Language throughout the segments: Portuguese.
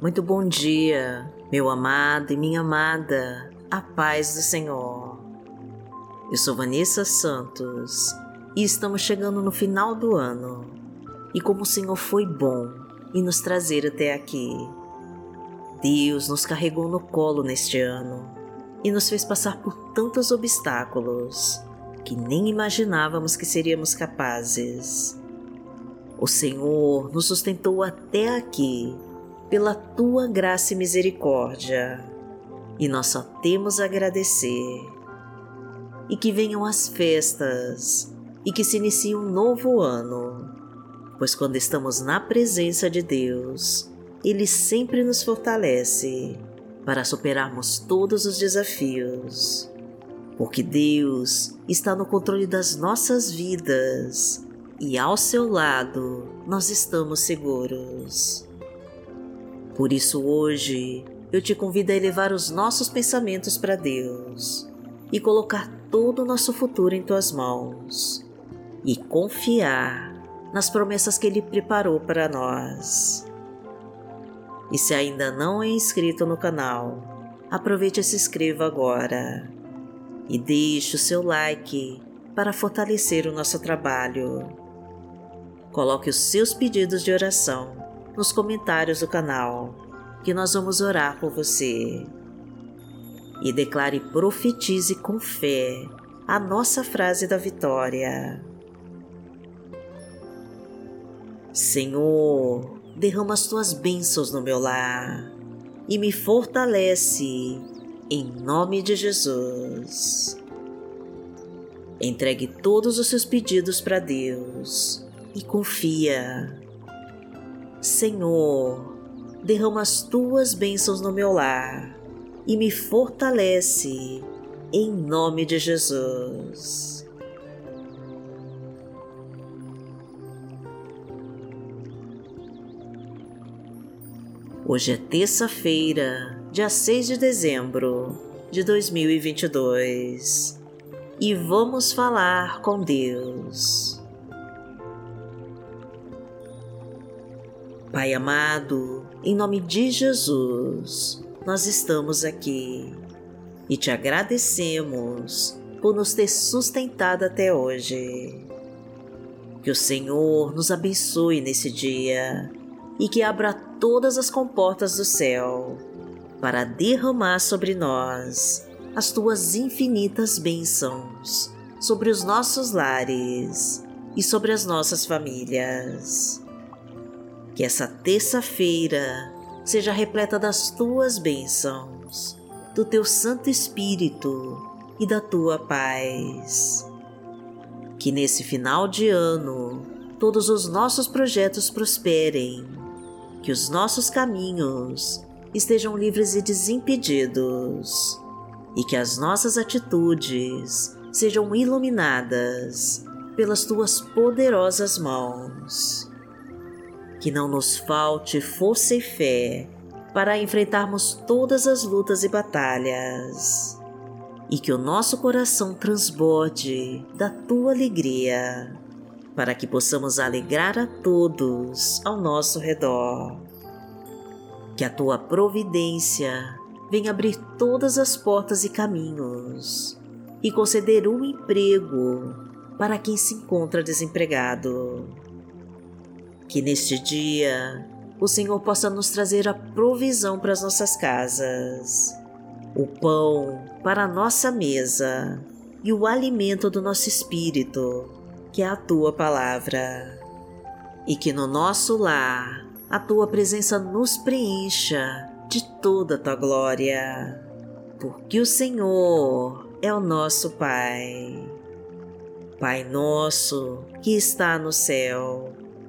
Muito bom dia, meu amado e minha amada, a paz do Senhor. Eu sou Vanessa Santos e estamos chegando no final do ano. E como o Senhor foi bom em nos trazer até aqui, Deus nos carregou no colo neste ano e nos fez passar por tantos obstáculos que nem imaginávamos que seríamos capazes. O Senhor nos sustentou até aqui pela tua graça e misericórdia, e nós só temos a agradecer. E que venham as festas e que se inicie um novo ano, pois quando estamos na presença de Deus, Ele sempre nos fortalece para superarmos todos os desafios. Porque Deus está no controle das nossas vidas e ao seu lado nós estamos seguros. Por isso, hoje, eu te convido a elevar os nossos pensamentos para Deus e colocar todo o nosso futuro em tuas mãos e confiar nas promessas que Ele preparou para nós. E se ainda não é inscrito no canal, aproveite e se inscreva agora e deixe o seu like para fortalecer o nosso trabalho Coloque os seus pedidos de oração nos comentários do canal, que nós vamos orar por você. E declare profetize com fé a nossa frase da vitória. Senhor, derrama as tuas bênçãos no meu lar e me fortalece em nome de Jesus. Entregue todos os seus pedidos para Deus e confia. Senhor, derrama as tuas bênçãos no meu lar e me fortalece em nome de Jesus. Hoje é terça-feira, dia 6 de dezembro de 2022 e vamos falar com Deus. Pai amado, em nome de Jesus, nós estamos aqui e te agradecemos por nos ter sustentado até hoje. Que o Senhor nos abençoe nesse dia e que abra todas as comportas do céu para derramar sobre nós as tuas infinitas bênçãos sobre os nossos lares e sobre as nossas famílias. Que essa terça-feira seja repleta das tuas bênçãos, do teu Santo Espírito e da tua paz. Que nesse final de ano todos os nossos projetos prosperem, que os nossos caminhos estejam livres e desimpedidos e que as nossas atitudes sejam iluminadas pelas tuas poderosas mãos que não nos falte força e fé para enfrentarmos todas as lutas e batalhas, e que o nosso coração transborde da tua alegria, para que possamos alegrar a todos ao nosso redor. Que a tua providência venha abrir todas as portas e caminhos e conceder um emprego para quem se encontra desempregado que neste dia o Senhor possa nos trazer a provisão para as nossas casas, o pão para a nossa mesa e o alimento do nosso espírito, que é a tua palavra. E que no nosso lar a tua presença nos preencha de toda a tua glória, porque o Senhor é o nosso Pai. Pai nosso que está no céu,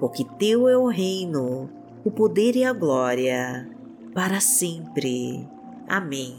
porque Teu é o reino, o poder e a glória, para sempre. Amém.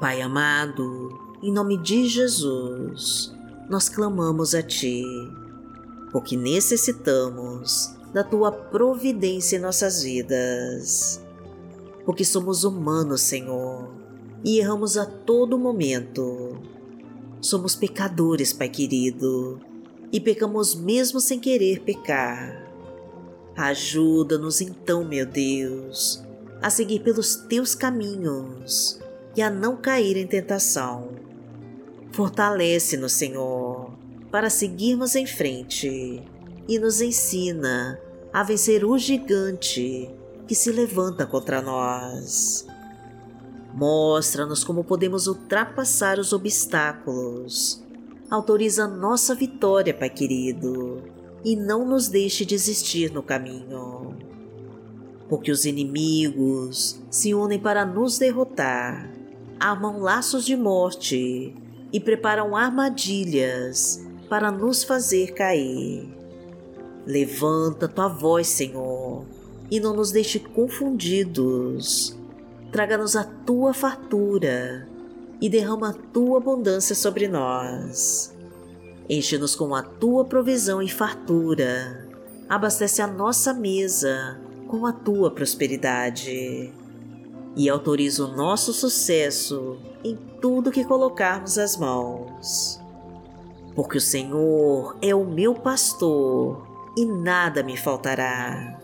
Pai amado, em nome de Jesus, nós clamamos a Ti, porque necessitamos da Tua providência em nossas vidas. Porque somos humanos, Senhor, e erramos a todo momento. Somos pecadores, Pai querido, e pecamos mesmo sem querer pecar. Ajuda-nos então, meu Deus, a seguir pelos teus caminhos e a não cair em tentação. Fortalece-nos, Senhor, para seguirmos em frente e nos ensina a vencer o gigante que se levanta contra nós. Mostra-nos como podemos ultrapassar os obstáculos autoriza nossa vitória, Pai querido, e não nos deixe desistir no caminho. Porque os inimigos se unem para nos derrotar, armam laços de morte e preparam armadilhas para nos fazer cair. Levanta tua voz, Senhor, e não nos deixe confundidos. Traga-nos a tua fartura e derrama a tua abundância sobre nós. Enche-nos com a tua provisão e fartura. Abastece a nossa mesa com a tua prosperidade. E autoriza o nosso sucesso em tudo que colocarmos as mãos. Porque o Senhor é o meu pastor e nada me faltará.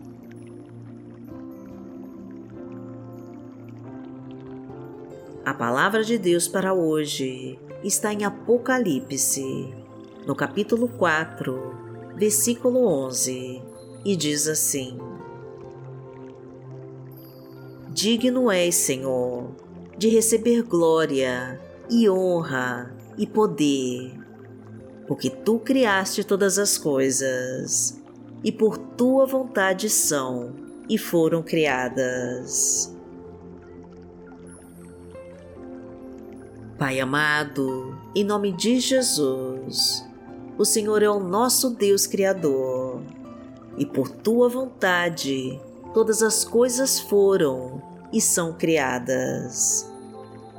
A palavra de Deus para hoje está em Apocalipse, no capítulo 4, versículo 11, e diz assim: Digno és, Senhor, de receber glória e honra e poder, porque tu criaste todas as coisas, e por tua vontade são e foram criadas. Pai amado, em nome de Jesus, o Senhor é o nosso Deus Criador e por tua vontade todas as coisas foram e são criadas.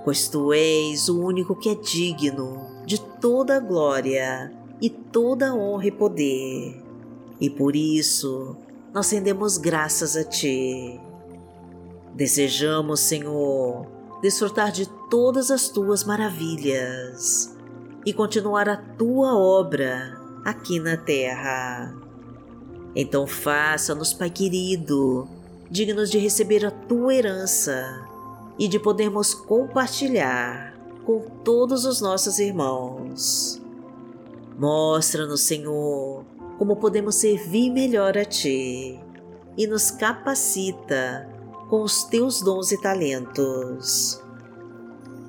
Pois tu és o único que é digno de toda a glória e toda honra e poder, e por isso nós rendemos graças a ti. Desejamos, Senhor, desfrutar de todas as tuas maravilhas e continuar a tua obra aqui na terra. Então faça-nos, Pai querido, dignos de receber a tua herança e de podermos compartilhar com todos os nossos irmãos. Mostra-nos, Senhor, como podemos servir melhor a Ti e nos capacita com os teus dons e talentos.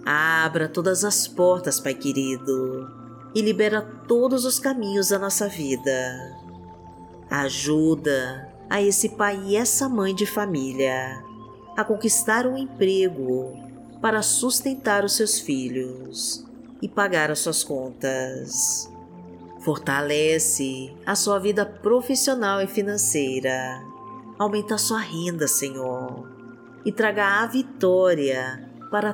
Abra todas as portas, Pai querido, e libera todos os caminhos da nossa vida. Ajuda a esse pai e essa mãe de família a conquistar um emprego para sustentar os seus filhos e pagar as suas contas. Fortalece a sua vida profissional e financeira. Aumenta a sua renda, Senhor e traga a vitória para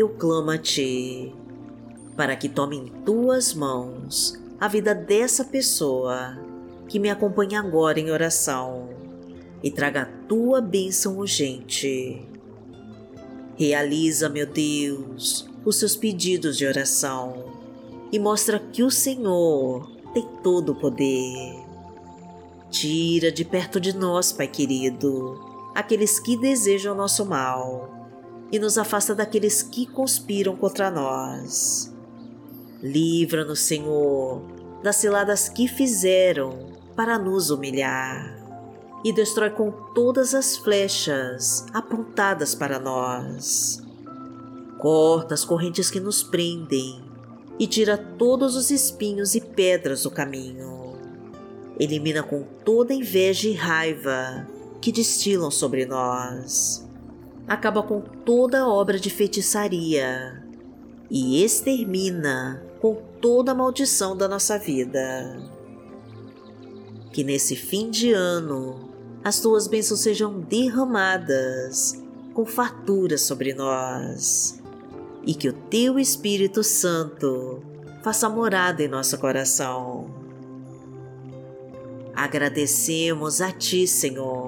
eu clamo a Ti, para que tome em Tuas mãos a vida dessa pessoa que me acompanhe agora em oração e traga a tua bênção urgente. Realiza, meu Deus, os seus pedidos de oração e mostra que o Senhor tem todo o poder. Tira de perto de nós, Pai querido, aqueles que desejam nosso mal e nos afasta daqueles que conspiram contra nós. Livra-nos, Senhor, das ciladas que fizeram para nos humilhar e destrói com todas as flechas apontadas para nós. Corta as correntes que nos prendem e tira todos os espinhos e pedras do caminho. Elimina com toda inveja e raiva que destilam sobre nós. Acaba com toda obra de feitiçaria e extermina com toda a maldição da nossa vida que nesse fim de ano as tuas bênçãos sejam derramadas com fartura sobre nós e que o teu Espírito Santo faça morada em nosso coração. Agradecemos a Ti, Senhor,